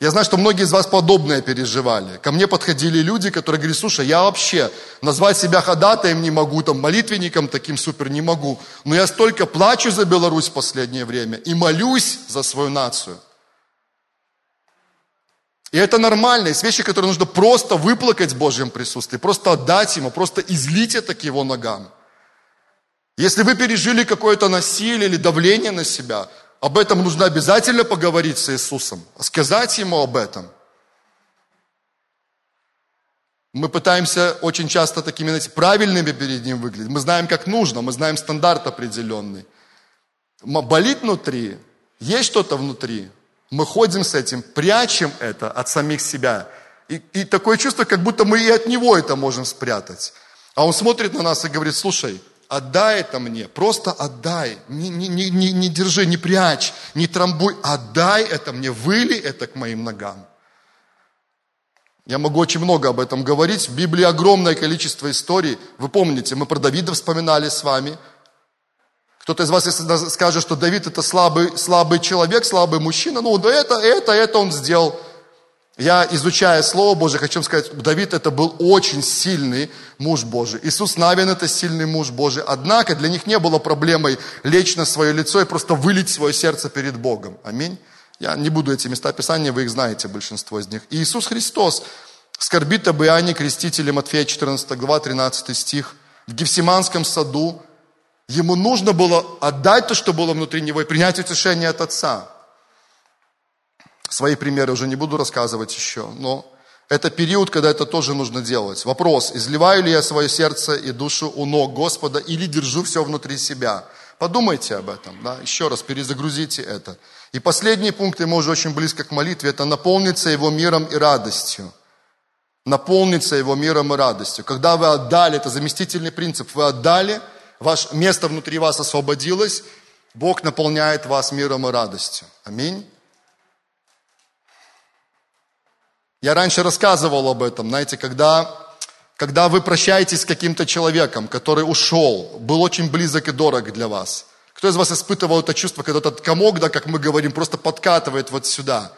Я знаю, что многие из вас подобное переживали. Ко мне подходили люди, которые говорили, слушай, я вообще назвать себя ходатаем не могу, там, молитвенником таким супер не могу, но я столько плачу за Беларусь в последнее время и молюсь за свою нацию. И это нормально, есть вещи, которые нужно просто выплакать в Божьем присутствии, просто отдать Ему, просто излить это к Его ногам. Если вы пережили какое-то насилие или давление на себя, об этом нужно обязательно поговорить с Иисусом, сказать Ему об этом. Мы пытаемся очень часто такими, знаете, правильными перед Ним выглядеть. Мы знаем, как нужно, мы знаем стандарт определенный. Болит внутри, есть что-то внутри. Мы ходим с этим, прячем это от самих себя. И, и такое чувство, как будто мы и от Него это можем спрятать. А Он смотрит на нас и говорит, слушай, отдай это мне, просто отдай, не, не, не, не, держи, не прячь, не трамбуй, отдай это мне, выли это к моим ногам. Я могу очень много об этом говорить. В Библии огромное количество историй. Вы помните, мы про Давида вспоминали с вами. Кто-то из вас скажет, что Давид это слабый, слабый человек, слабый мужчина, ну да это, это, это он сделал. Я, изучая Слово Божие, хочу сказать, Давид это был очень сильный муж Божий. Иисус Навин это сильный муж Божий. Однако для них не было проблемой лечь на свое лицо и просто вылить свое сердце перед Богом. Аминь. Я не буду эти места Писания, вы их знаете, большинство из них. И Иисус Христос скорбит об Иоанне Крестителе, Матфея 14 глава, 13 стих. В Гефсиманском саду ему нужно было отдать то, что было внутри него, и принять утешение от Отца. Свои примеры уже не буду рассказывать еще, но это период, когда это тоже нужно делать. Вопрос, изливаю ли я свое сердце и душу у ног Господа или держу все внутри себя? Подумайте об этом, да? еще раз перезагрузите это. И последний пункт, и мы уже очень близко к молитве, это наполниться Его миром и радостью. Наполниться Его миром и радостью. Когда вы отдали, это заместительный принцип, вы отдали, ваше место внутри вас освободилось, Бог наполняет вас миром и радостью. Аминь. Я раньше рассказывал об этом, знаете, когда, когда вы прощаетесь с каким-то человеком, который ушел, был очень близок и дорог для вас. Кто из вас испытывал это чувство, когда этот комок, да, как мы говорим, просто подкатывает вот сюда?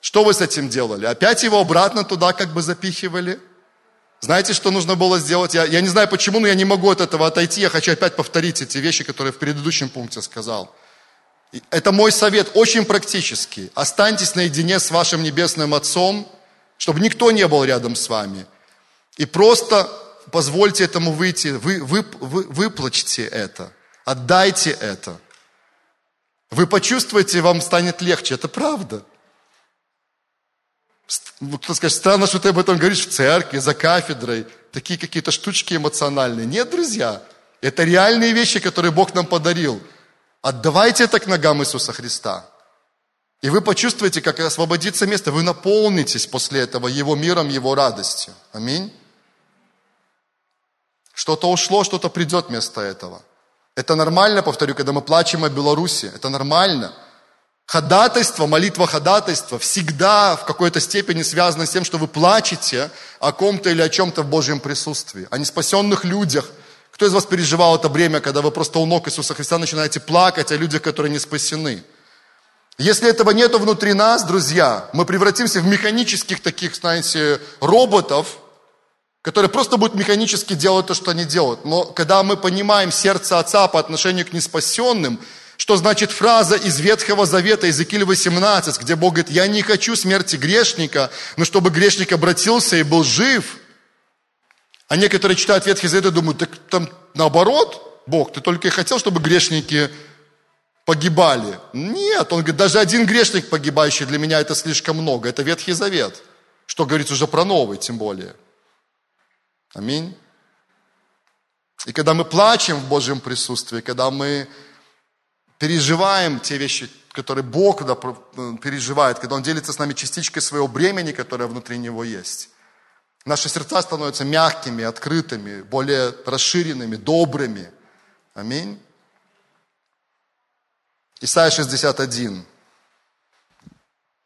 Что вы с этим делали? Опять его обратно туда как бы запихивали? Знаете, что нужно было сделать? Я, я не знаю почему, но я не могу от этого отойти. Я хочу опять повторить эти вещи, которые в предыдущем пункте сказал. Это мой совет, очень практический. Останьтесь наедине с вашим небесным Отцом, чтобы никто не был рядом с вами. И просто позвольте этому выйти, вы, вы, вы, выплачьте это, отдайте это. Вы почувствуете, вам станет легче, это правда. Кто скажет, странно, что ты об этом говоришь в церкви, за кафедрой, такие какие-то штучки эмоциональные. Нет, друзья, это реальные вещи, которые Бог нам подарил – Отдавайте это к ногам Иисуса Христа. И вы почувствуете, как освободится место. Вы наполнитесь после этого Его миром, Его радостью. Аминь. Что-то ушло, что-то придет вместо этого. Это нормально, повторю, когда мы плачем о Беларуси. Это нормально. Ходатайство, молитва ходатайства всегда в какой-то степени связано с тем, что вы плачете о ком-то или о чем-то в Божьем присутствии, о неспасенных людях – кто из вас переживал это время, когда вы просто у ног Иисуса Христа начинаете плакать о людях, которые не спасены? Если этого нету внутри нас, друзья, мы превратимся в механических таких, знаете, роботов, которые просто будут механически делать то, что они делают. Но когда мы понимаем сердце Отца по отношению к неспасенным, что значит фраза из Ветхого Завета, Иезекииль 18, где Бог говорит, я не хочу смерти грешника, но чтобы грешник обратился и был жив – а некоторые читают Ветхий Завет и думают, так там наоборот, Бог, ты только и хотел, чтобы грешники погибали. Нет, он говорит, даже один грешник погибающий для меня это слишком много. Это Ветхий Завет. Что говорит уже про новый, тем более. Аминь. И когда мы плачем в Божьем присутствии, когда мы переживаем те вещи, которые Бог переживает, когда Он делится с нами частичкой своего бремени, которое внутри Него есть, Наши сердца становятся мягкими, открытыми, более расширенными, добрыми. Аминь. Исайя 61.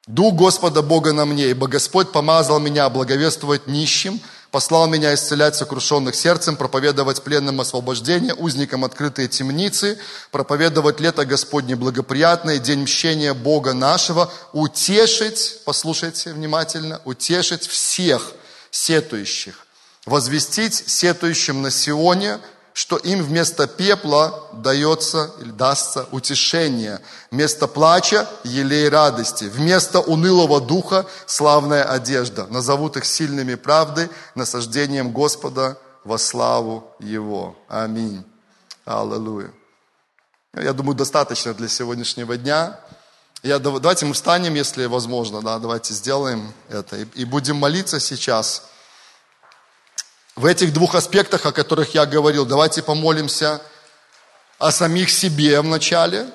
«Дух Господа Бога на мне, ибо Господь помазал меня благовествовать нищим, послал меня исцелять сокрушенных сердцем, проповедовать пленным освобождение, узникам открытые темницы, проповедовать лето Господне благоприятное, день мщения Бога нашего, утешить, послушайте внимательно, утешить всех, сетующих, возвестить сетующим на Сионе, что им вместо пепла дается или дастся утешение, вместо плача – елей радости, вместо унылого духа – славная одежда. Назовут их сильными правдой, насаждением Господа во славу Его. Аминь. Аллилуйя. Я думаю, достаточно для сегодняшнего дня. Я, давайте мы встанем, если возможно, да, давайте сделаем это. И, и будем молиться сейчас. В этих двух аспектах, о которых я говорил, давайте помолимся о самих себе вначале.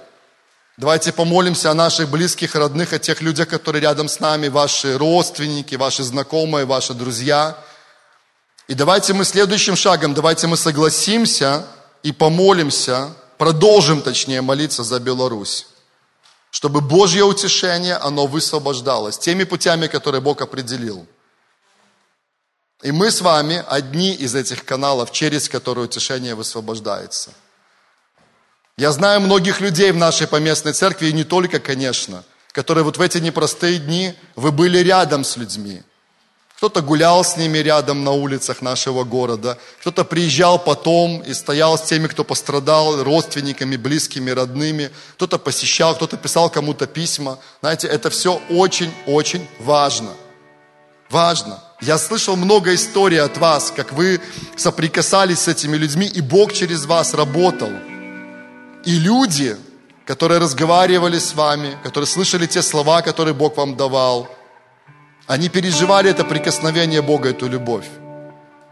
Давайте помолимся о наших близких, родных, о тех людях, которые рядом с нами, ваши родственники, ваши знакомые, ваши друзья. И давайте мы следующим шагом, давайте мы согласимся и помолимся, продолжим точнее молиться за Беларусь чтобы Божье утешение, оно высвобождалось теми путями, которые Бог определил. И мы с вами одни из этих каналов, через которые утешение высвобождается. Я знаю многих людей в нашей поместной церкви, и не только, конечно, которые вот в эти непростые дни вы были рядом с людьми – кто-то гулял с ними рядом на улицах нашего города, кто-то приезжал потом и стоял с теми, кто пострадал, родственниками, близкими, родными, кто-то посещал, кто-то писал кому-то письма. Знаете, это все очень-очень важно. Важно. Я слышал много историй от вас, как вы соприкасались с этими людьми, и Бог через вас работал. И люди, которые разговаривали с вами, которые слышали те слова, которые Бог вам давал – они переживали это прикосновение Бога, эту любовь.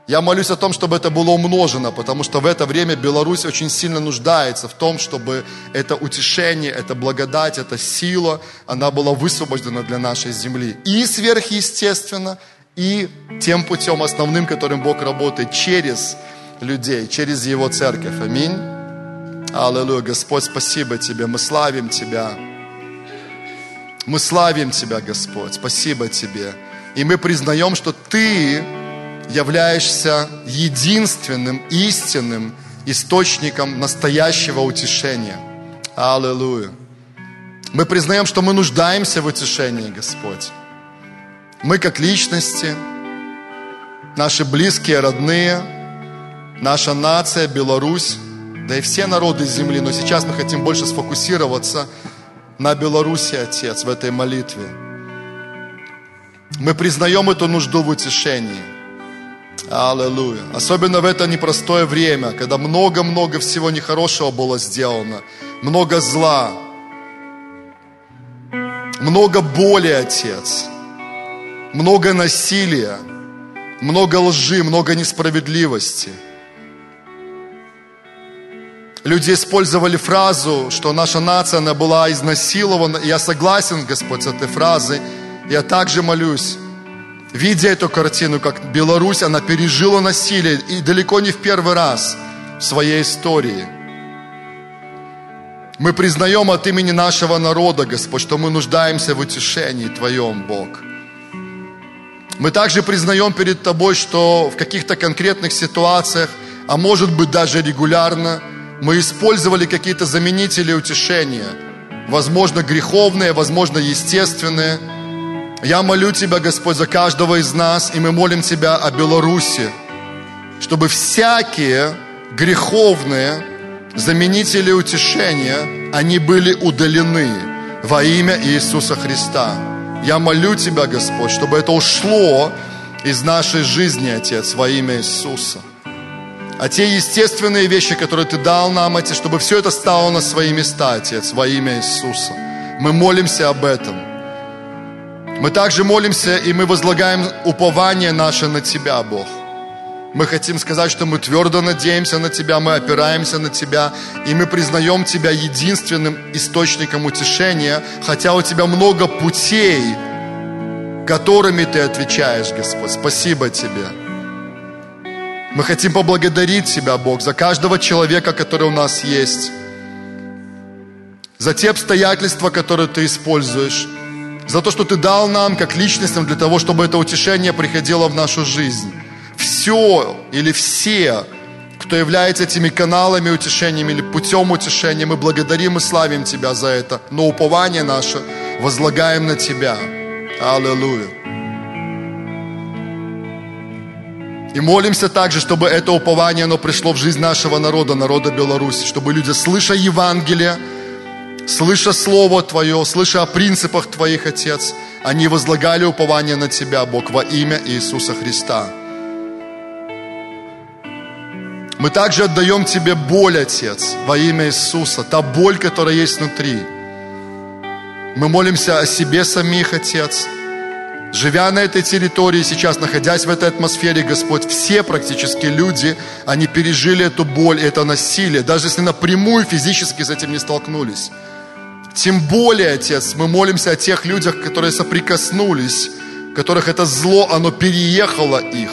Я молюсь о том, чтобы это было умножено, потому что в это время Беларусь очень сильно нуждается в том, чтобы это утешение, это благодать, эта сила, она была высвобождена для нашей земли. И сверхъестественно, и тем путем основным, которым Бог работает, через людей, через Его церковь. Аминь. Аллилуйя. Господь, спасибо Тебе, мы славим Тебя. Мы славим Тебя, Господь. Спасибо Тебе. И мы признаем, что Ты являешься единственным, истинным источником настоящего утешения. Аллилуйя. Мы признаем, что мы нуждаемся в утешении, Господь. Мы как личности, наши близкие, родные, наша нация, Беларусь, да и все народы земли. Но сейчас мы хотим больше сфокусироваться на Беларуси, Отец, в этой молитве. Мы признаем эту нужду в утешении. Аллилуйя. Особенно в это непростое время, когда много-много всего нехорошего было сделано, много зла, много боли, Отец, много насилия, много лжи, много несправедливости – Люди использовали фразу, что наша нация, она была изнасилована. Я согласен, Господь, с этой фразой. Я также молюсь, видя эту картину, как Беларусь, она пережила насилие, и далеко не в первый раз в своей истории. Мы признаем от имени нашего народа, Господь, что мы нуждаемся в утешении Твоем, Бог. Мы также признаем перед Тобой, что в каких-то конкретных ситуациях, а может быть даже регулярно – мы использовали какие-то заменители утешения, возможно, греховные, возможно, естественные. Я молю Тебя, Господь, за каждого из нас, и мы молим Тебя о Беларуси, чтобы всякие греховные заменители утешения, они были удалены во имя Иисуса Христа. Я молю Тебя, Господь, чтобы это ушло из нашей жизни, Отец, во имя Иисуса а те естественные вещи, которые Ты дал нам, Отец, чтобы все это стало на свои места, Отец, во имя Иисуса. Мы молимся об этом. Мы также молимся и мы возлагаем упование наше на Тебя, Бог. Мы хотим сказать, что мы твердо надеемся на Тебя, мы опираемся на Тебя, и мы признаем Тебя единственным источником утешения, хотя у Тебя много путей, которыми Ты отвечаешь, Господь. Спасибо Тебе. Мы хотим поблагодарить Тебя, Бог, за каждого человека, который у нас есть, за те обстоятельства, которые Ты используешь, за то, что Ты дал нам, как личностям, для того, чтобы это утешение приходило в нашу жизнь. Все или все, кто является этими каналами утешения или путем утешения, мы благодарим и славим Тебя за это, но упование наше возлагаем на Тебя. Аллилуйя. И молимся также, чтобы это упование, оно пришло в жизнь нашего народа, народа Беларуси, чтобы люди, слыша Евангелие, слыша Слово Твое, слыша о принципах Твоих, Отец, они возлагали упование на Тебя, Бог, во имя Иисуса Христа. Мы также отдаем Тебе боль, Отец, во имя Иисуса, та боль, которая есть внутри. Мы молимся о себе самих, Отец, Живя на этой территории сейчас, находясь в этой атмосфере, Господь, все практически люди, они пережили эту боль, это насилие, даже если напрямую физически с этим не столкнулись. Тем более, Отец, мы молимся о тех людях, которые соприкоснулись, которых это зло, оно переехало их,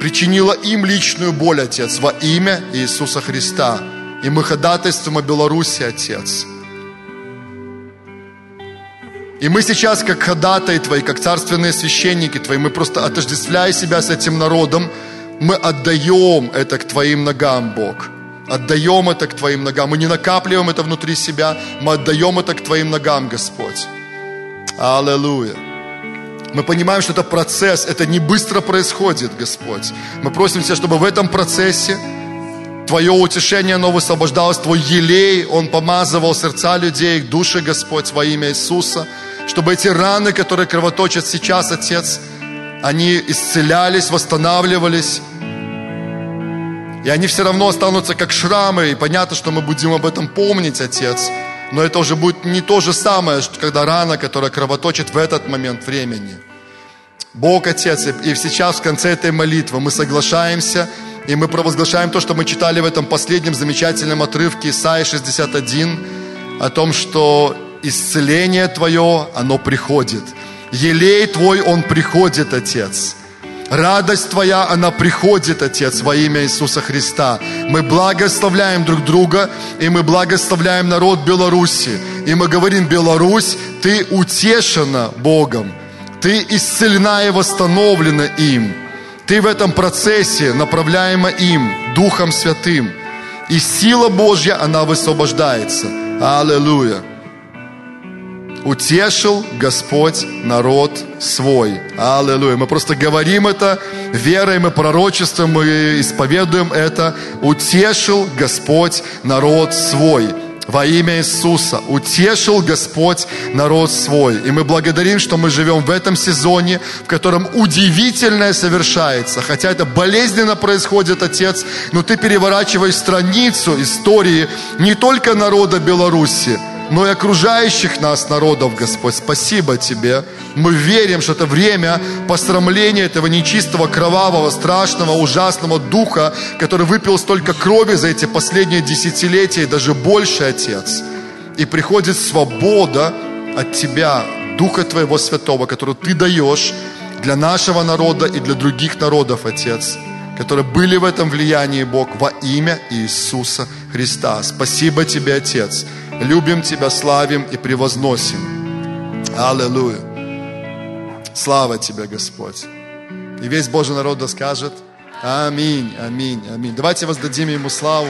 причинило им личную боль, Отец, во имя Иисуса Христа. И мы ходатайствуем о Беларуси, Отец – и мы сейчас, как ходатай Твои, как царственные священники Твои, мы просто отождествляя себя с этим народом, мы отдаем это к Твоим ногам, Бог. Отдаем это к Твоим ногам. Мы не накапливаем это внутри себя, мы отдаем это к Твоим ногам, Господь. Аллилуйя. Мы понимаем, что это процесс, это не быстро происходит, Господь. Мы просим Тебя, чтобы в этом процессе Твое утешение, оно высвобождалось, Твой елей, он помазывал сердца людей, души, Господь, во имя Иисуса, чтобы эти раны, которые кровоточат сейчас, Отец, они исцелялись, восстанавливались, и они все равно останутся как шрамы, и понятно, что мы будем об этом помнить, Отец, но это уже будет не то же самое, когда рана, которая кровоточит в этот момент времени. Бог, Отец, и сейчас в конце этой молитвы мы соглашаемся – и мы провозглашаем то, что мы читали в этом последнем замечательном отрывке Исаия 61, о том, что исцеление Твое, оно приходит. Елей Твой, он приходит, Отец. Радость Твоя, она приходит, Отец, во имя Иисуса Христа. Мы благословляем друг друга, и мы благословляем народ Беларуси. И мы говорим, Беларусь, Ты утешена Богом. Ты исцелена и восстановлена им. Ты в этом процессе, направляема им, Духом Святым. И сила Божья, она высвобождается. Аллилуйя. Утешил Господь народ свой. Аллилуйя. Мы просто говорим это верой, мы пророчествуем, мы исповедуем это. Утешил Господь народ свой во имя Иисуса. Утешил Господь народ свой. И мы благодарим, что мы живем в этом сезоне, в котором удивительное совершается. Хотя это болезненно происходит, Отец, но Ты переворачиваешь страницу истории не только народа Беларуси, но и окружающих нас народов, Господь. Спасибо Тебе. Мы верим, что это время посрамления этого нечистого, кровавого, страшного, ужасного духа, который выпил столько крови за эти последние десятилетия и даже больше, Отец. И приходит свобода от Тебя, Духа Твоего Святого, который Ты даешь для нашего народа и для других народов, Отец которые были в этом влиянии, Бог, во имя Иисуса Христа. Спасибо Тебе, Отец. Любим Тебя, славим и превозносим. Аллилуйя. Слава Тебе, Господь. И весь Божий народ да скажет Аминь, аминь, аминь. Давайте воздадим Ему славу.